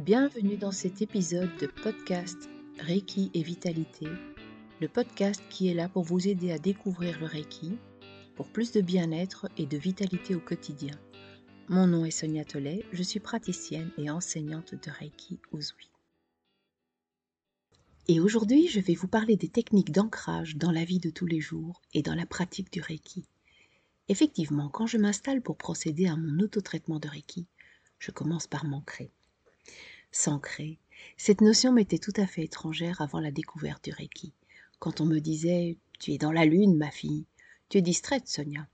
Bienvenue dans cet épisode de podcast Reiki et Vitalité, le podcast qui est là pour vous aider à découvrir le Reiki pour plus de bien-être et de vitalité au quotidien. Mon nom est Sonia Tollet, je suis praticienne et enseignante de Reiki Uzui. Et aujourd'hui, je vais vous parler des techniques d'ancrage dans la vie de tous les jours et dans la pratique du Reiki. Effectivement, quand je m'installe pour procéder à mon autotraitement de Reiki, je commence par m'ancrer. S'ancrer, cette notion m'était tout à fait étrangère avant la découverte du Reiki. Quand on me disait Tu es dans la lune, ma fille, tu es distraite, Sonia.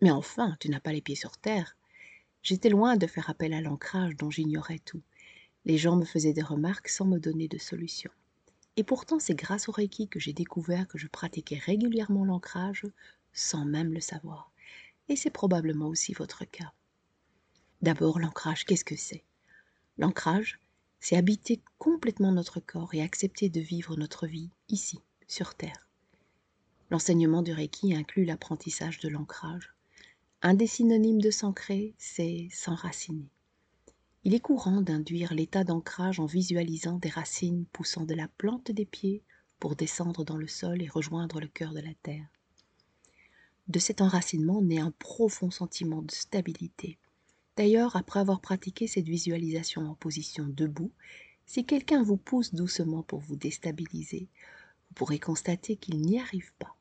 Mais enfin, tu n'as pas les pieds sur terre. J'étais loin de faire appel à l'ancrage dont j'ignorais tout. Les gens me faisaient des remarques sans me donner de solution. Et pourtant, c'est grâce au Reiki que j'ai découvert que je pratiquais régulièrement l'ancrage sans même le savoir et c'est probablement aussi votre cas. D'abord, l'ancrage, qu'est-ce que c'est? L'ancrage, c'est habiter complètement notre corps et accepter de vivre notre vie ici, sur Terre. L'enseignement du Reiki inclut l'apprentissage de l'ancrage. Un des synonymes de s'ancrer, c'est s'enraciner. Il est courant d'induire l'état d'ancrage en visualisant des racines poussant de la plante des pieds pour descendre dans le sol et rejoindre le cœur de la terre. De cet enracinement naît un profond sentiment de stabilité. D'ailleurs, après avoir pratiqué cette visualisation en position debout, si quelqu'un vous pousse doucement pour vous déstabiliser, vous pourrez constater qu'il n'y arrive pas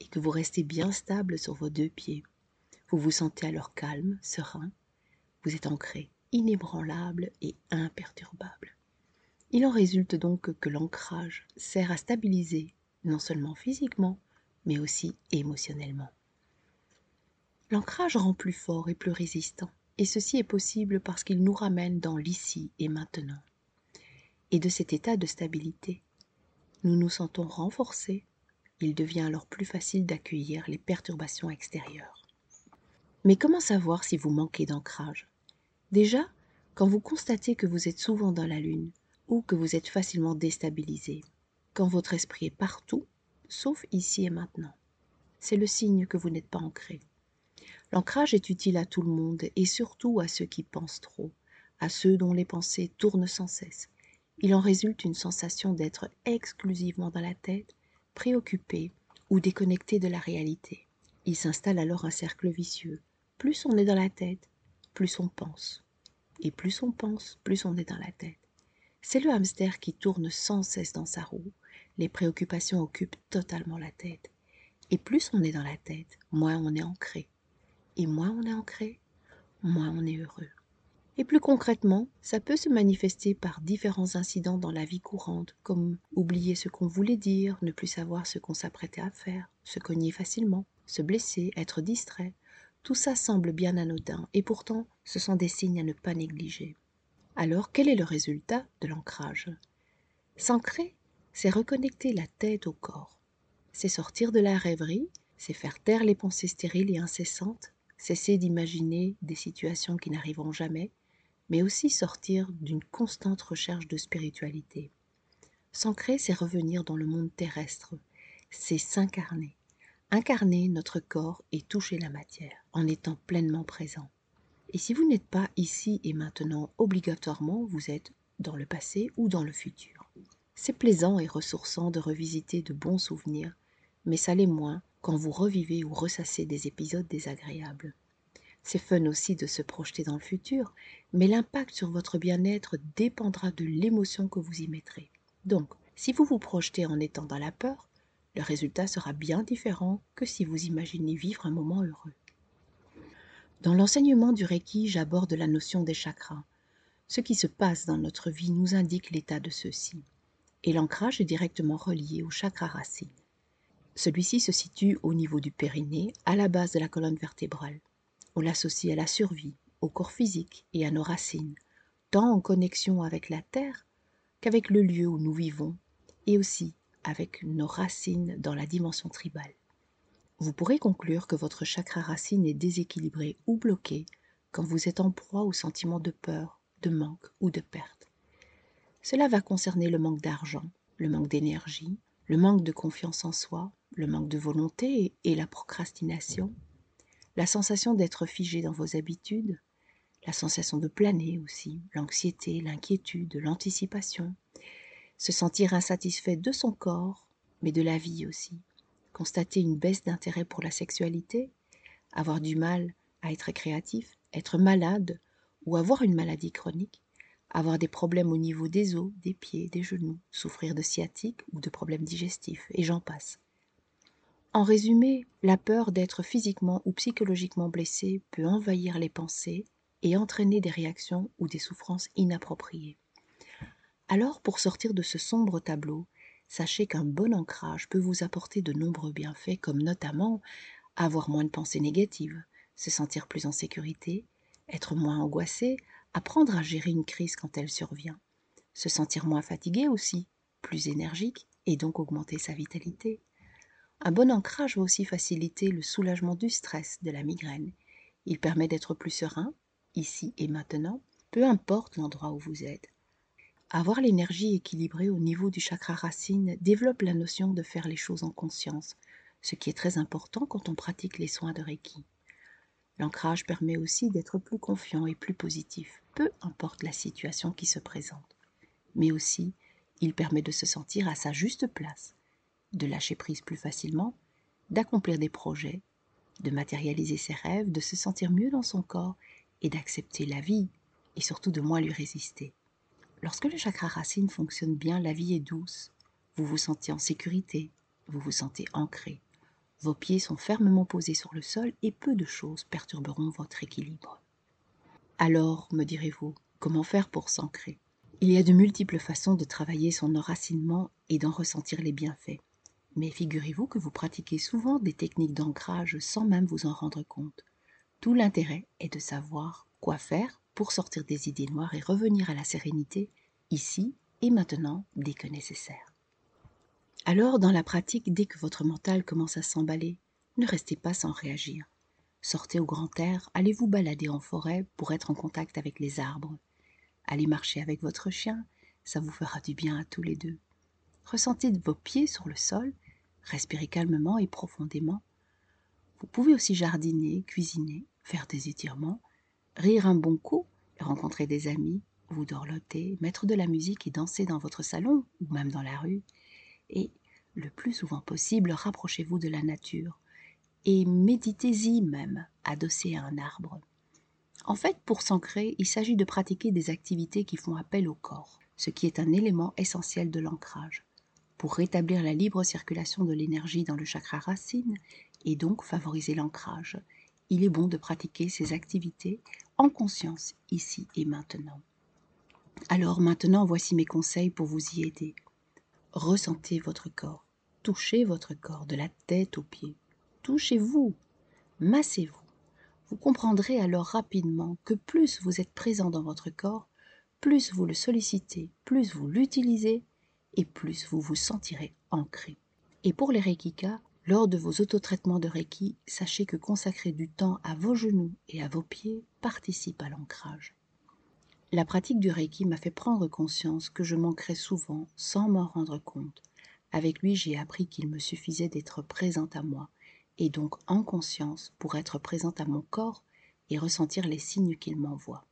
et que vous restez bien stable sur vos deux pieds. Vous vous sentez alors calme, serein, vous êtes ancré, inébranlable et imperturbable. Il en résulte donc que l'ancrage sert à stabiliser non seulement physiquement, mais aussi émotionnellement. L'ancrage rend plus fort et plus résistant, et ceci est possible parce qu'il nous ramène dans l'ici et maintenant. Et de cet état de stabilité, nous nous sentons renforcés, il devient alors plus facile d'accueillir les perturbations extérieures. Mais comment savoir si vous manquez d'ancrage? Déjà, quand vous constatez que vous êtes souvent dans la lune ou que vous êtes facilement déstabilisé, quand votre esprit est partout, sauf ici et maintenant, c'est le signe que vous n'êtes pas ancré. L'ancrage est utile à tout le monde et surtout à ceux qui pensent trop, à ceux dont les pensées tournent sans cesse. Il en résulte une sensation d'être exclusivement dans la tête, préoccupé ou déconnecté de la réalité. Il s'installe alors un cercle vicieux. Plus on est dans la tête, plus on pense. Et plus on pense, plus on est dans la tête. C'est le hamster qui tourne sans cesse dans sa roue. Les préoccupations occupent totalement la tête. Et plus on est dans la tête, moins on est ancré. Et moins on est ancré, moins on est heureux. Et plus concrètement, ça peut se manifester par différents incidents dans la vie courante, comme oublier ce qu'on voulait dire, ne plus savoir ce qu'on s'apprêtait à faire, se cogner facilement, se blesser, être distrait. Tout ça semble bien anodin, et pourtant ce sont des signes à ne pas négliger. Alors quel est le résultat de l'ancrage? S'ancrer, c'est reconnecter la tête au corps. C'est sortir de la rêverie, c'est faire taire les pensées stériles et incessantes, cesser d'imaginer des situations qui n'arriveront jamais, mais aussi sortir d'une constante recherche de spiritualité. S'ancrer, c'est revenir dans le monde terrestre, c'est s'incarner, incarner notre corps et toucher la matière en étant pleinement présent. Et si vous n'êtes pas ici et maintenant, obligatoirement, vous êtes dans le passé ou dans le futur. C'est plaisant et ressourçant de revisiter de bons souvenirs, mais ça l'est moins quand vous revivez ou ressassez des épisodes désagréables. C'est fun aussi de se projeter dans le futur, mais l'impact sur votre bien-être dépendra de l'émotion que vous y mettrez. Donc, si vous vous projetez en étant dans la peur, le résultat sera bien différent que si vous imaginez vivre un moment heureux. Dans l'enseignement du Reiki, j'aborde la notion des chakras. Ce qui se passe dans notre vie nous indique l'état de ceux-ci. Et l'ancrage est directement relié au chakra racine. Celui-ci se situe au niveau du périnée, à la base de la colonne vertébrale. On l'associe à la survie, au corps physique et à nos racines, tant en connexion avec la Terre qu'avec le lieu où nous vivons, et aussi avec nos racines dans la dimension tribale. Vous pourrez conclure que votre chakra racine est déséquilibré ou bloqué quand vous êtes en proie au sentiment de peur, de manque ou de perte. Cela va concerner le manque d'argent, le manque d'énergie, le manque de confiance en soi, le manque de volonté et la procrastination, la sensation d'être figé dans vos habitudes, la sensation de planer aussi, l'anxiété, l'inquiétude, l'anticipation, se sentir insatisfait de son corps, mais de la vie aussi, constater une baisse d'intérêt pour la sexualité, avoir du mal à être créatif, être malade ou avoir une maladie chronique, avoir des problèmes au niveau des os, des pieds, des genoux, souffrir de sciatique ou de problèmes digestifs, et j'en passe. En résumé, la peur d'être physiquement ou psychologiquement blessé peut envahir les pensées et entraîner des réactions ou des souffrances inappropriées. Alors, pour sortir de ce sombre tableau, sachez qu'un bon ancrage peut vous apporter de nombreux bienfaits, comme notamment avoir moins de pensées négatives, se sentir plus en sécurité, être moins angoissé, apprendre à gérer une crise quand elle survient, se sentir moins fatigué aussi, plus énergique et donc augmenter sa vitalité. Un bon ancrage va aussi faciliter le soulagement du stress de la migraine. Il permet d'être plus serein, ici et maintenant, peu importe l'endroit où vous êtes. Avoir l'énergie équilibrée au niveau du chakra racine développe la notion de faire les choses en conscience, ce qui est très important quand on pratique les soins de Reiki. L'ancrage permet aussi d'être plus confiant et plus positif, peu importe la situation qui se présente. Mais aussi, il permet de se sentir à sa juste place, de lâcher prise plus facilement, d'accomplir des projets, de matérialiser ses rêves, de se sentir mieux dans son corps et d'accepter la vie et surtout de moins lui résister. Lorsque le chakra racine fonctionne bien, la vie est douce, vous vous sentez en sécurité, vous vous sentez ancré. Vos pieds sont fermement posés sur le sol et peu de choses perturberont votre équilibre. Alors, me direz-vous, comment faire pour s'ancrer? Il y a de multiples façons de travailler son enracinement et d'en ressentir les bienfaits. Mais figurez-vous que vous pratiquez souvent des techniques d'ancrage sans même vous en rendre compte. Tout l'intérêt est de savoir quoi faire pour sortir des idées noires et revenir à la sérénité ici et maintenant dès que nécessaire. Alors, dans la pratique, dès que votre mental commence à s'emballer, ne restez pas sans réagir. Sortez au grand air, allez vous balader en forêt pour être en contact avec les arbres. Allez marcher avec votre chien, ça vous fera du bien à tous les deux. Ressentez vos pieds sur le sol, respirez calmement et profondément. Vous pouvez aussi jardiner, cuisiner, faire des étirements, rire un bon coup, rencontrer des amis, vous dorloter, mettre de la musique et danser dans votre salon ou même dans la rue et, le plus souvent possible, rapprochez-vous de la nature et méditez-y même, adossé à un arbre. En fait, pour s'ancrer, il s'agit de pratiquer des activités qui font appel au corps, ce qui est un élément essentiel de l'ancrage. Pour rétablir la libre circulation de l'énergie dans le chakra racine et donc favoriser l'ancrage, il est bon de pratiquer ces activités en conscience ici et maintenant. Alors maintenant, voici mes conseils pour vous y aider. Ressentez votre corps. Touchez votre corps de la tête aux pieds. Touchez-vous. Massez-vous. Vous comprendrez alors rapidement que plus vous êtes présent dans votre corps, plus vous le sollicitez, plus vous l'utilisez et plus vous vous sentirez ancré. Et pour les Reikika, lors de vos autotraitements de Reiki, sachez que consacrer du temps à vos genoux et à vos pieds participe à l'ancrage. La pratique du Reiki m'a fait prendre conscience que je manquerais souvent sans m'en rendre compte. Avec lui, j'ai appris qu'il me suffisait d'être présente à moi, et donc en conscience pour être présente à mon corps et ressentir les signes qu'il m'envoie.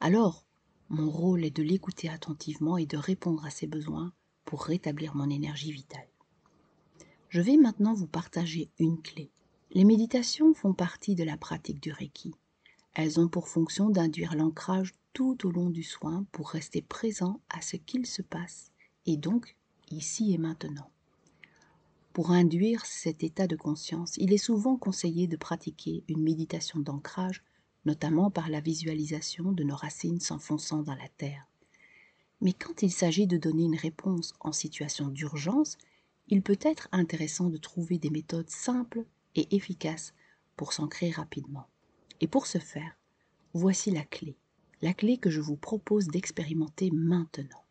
Alors, mon rôle est de l'écouter attentivement et de répondre à ses besoins pour rétablir mon énergie vitale. Je vais maintenant vous partager une clé. Les méditations font partie de la pratique du Reiki. Elles ont pour fonction d'induire l'ancrage tout au long du soin pour rester présent à ce qu'il se passe et donc ici et maintenant. Pour induire cet état de conscience, il est souvent conseillé de pratiquer une méditation d'ancrage, notamment par la visualisation de nos racines s'enfonçant dans la terre. Mais quand il s'agit de donner une réponse en situation d'urgence, il peut être intéressant de trouver des méthodes simples et efficaces pour s'ancrer rapidement. Et pour ce faire, voici la clé la clé que je vous propose d'expérimenter maintenant.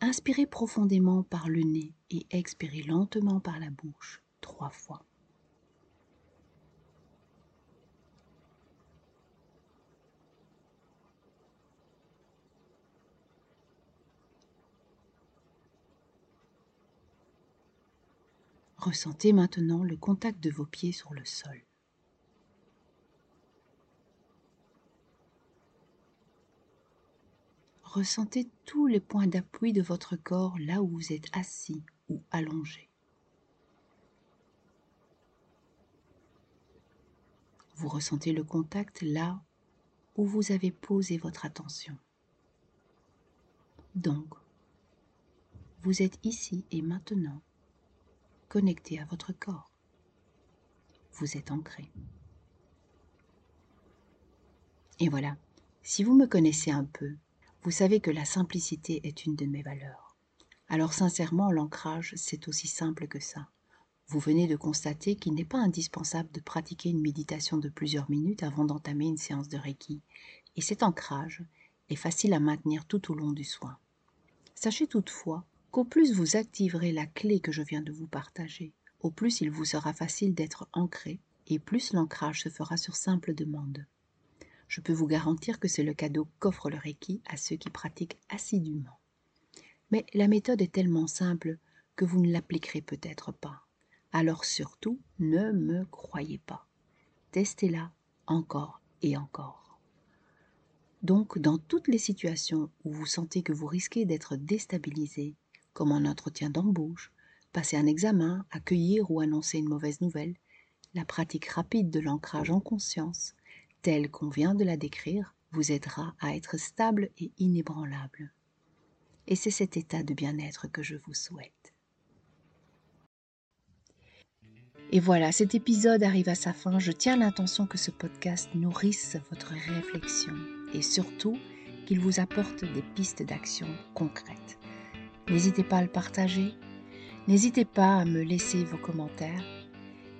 Inspirez profondément par le nez et expirez lentement par la bouche trois fois. Ressentez maintenant le contact de vos pieds sur le sol. Ressentez tous les points d'appui de votre corps là où vous êtes assis ou allongé. Vous ressentez le contact là où vous avez posé votre attention. Donc, vous êtes ici et maintenant connecté à votre corps. Vous êtes ancré. Et voilà, si vous me connaissez un peu, vous savez que la simplicité est une de mes valeurs. Alors sincèrement, l'ancrage, c'est aussi simple que ça. Vous venez de constater qu'il n'est pas indispensable de pratiquer une méditation de plusieurs minutes avant d'entamer une séance de Reiki, et cet ancrage est facile à maintenir tout au long du soin. Sachez toutefois qu'au plus vous activerez la clé que je viens de vous partager, au plus il vous sera facile d'être ancré, et plus l'ancrage se fera sur simple demande. Je peux vous garantir que c'est le cadeau qu'offre le Reiki à ceux qui pratiquent assidûment. Mais la méthode est tellement simple que vous ne l'appliquerez peut-être pas. Alors surtout, ne me croyez pas. Testez-la encore et encore. Donc, dans toutes les situations où vous sentez que vous risquez d'être déstabilisé, comme en entretien d'embauche, passer un examen, accueillir ou annoncer une mauvaise nouvelle, la pratique rapide de l'ancrage en conscience, telle qu'on vient de la décrire, vous aidera à être stable et inébranlable. Et c'est cet état de bien-être que je vous souhaite. Et voilà, cet épisode arrive à sa fin. Je tiens l'intention que ce podcast nourrisse votre réflexion et surtout qu'il vous apporte des pistes d'action concrètes. N'hésitez pas à le partager, n'hésitez pas à me laisser vos commentaires.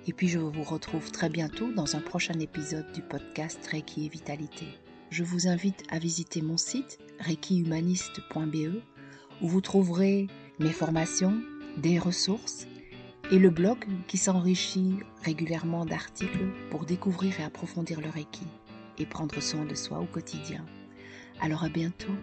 Et puis je vous retrouve très bientôt dans un prochain épisode du podcast Reiki et Vitalité. Je vous invite à visiter mon site reikihumaniste.be où vous trouverez mes formations, des ressources et le blog qui s'enrichit régulièrement d'articles pour découvrir et approfondir le Reiki et prendre soin de soi au quotidien. Alors à bientôt